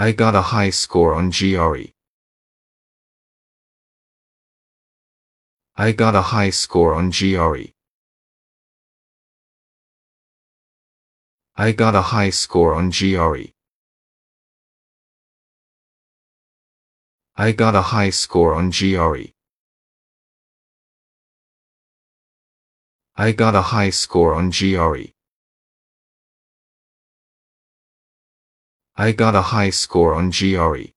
I got a high score on GRE. I got a high score on GRE. I got a high score on GRE. I got a high score on GRE. I got a high score on GRE. I got a high score on GRE.